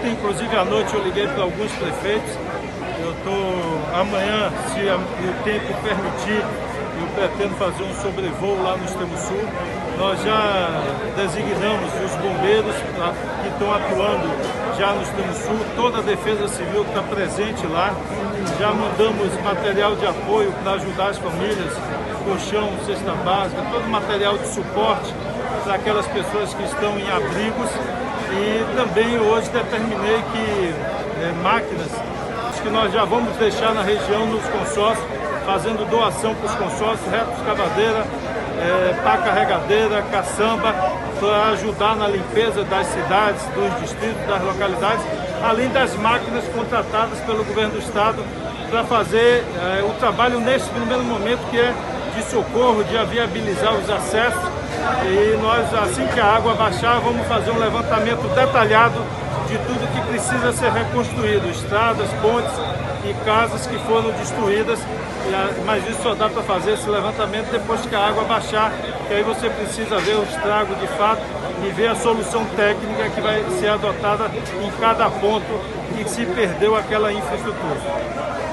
Ontem, inclusive à noite, eu liguei para alguns prefeitos. Eu estou amanhã, se o tempo permitir, eu pretendo fazer um sobrevoo lá no Extremo Sul. Nós já designamos os bombeiros que estão atuando já no Extremo Sul, toda a Defesa Civil está presente lá. Já mandamos material de apoio para ajudar as famílias, colchão, cesta básica, todo material de suporte para aquelas pessoas que estão em abrigos. E também hoje determinei que é, máquinas que nós já vamos deixar na região nos consórcios, fazendo doação para os consórcios, reto escavadeira, é, pá carregadeira, caçamba, para ajudar na limpeza das cidades, dos distritos, das localidades, além das máquinas contratadas pelo governo do estado para fazer é, o trabalho nesse primeiro momento que é de socorro, de viabilizar os acessos. E nós, assim que a água baixar, vamos fazer um levantamento detalhado de tudo que precisa ser reconstruído, estradas, pontes e casas que foram destruídas, mas isso só dá para fazer esse levantamento depois que a água baixar, que aí você precisa ver o estrago de fato e ver a solução técnica que vai ser adotada em cada ponto que se perdeu aquela infraestrutura.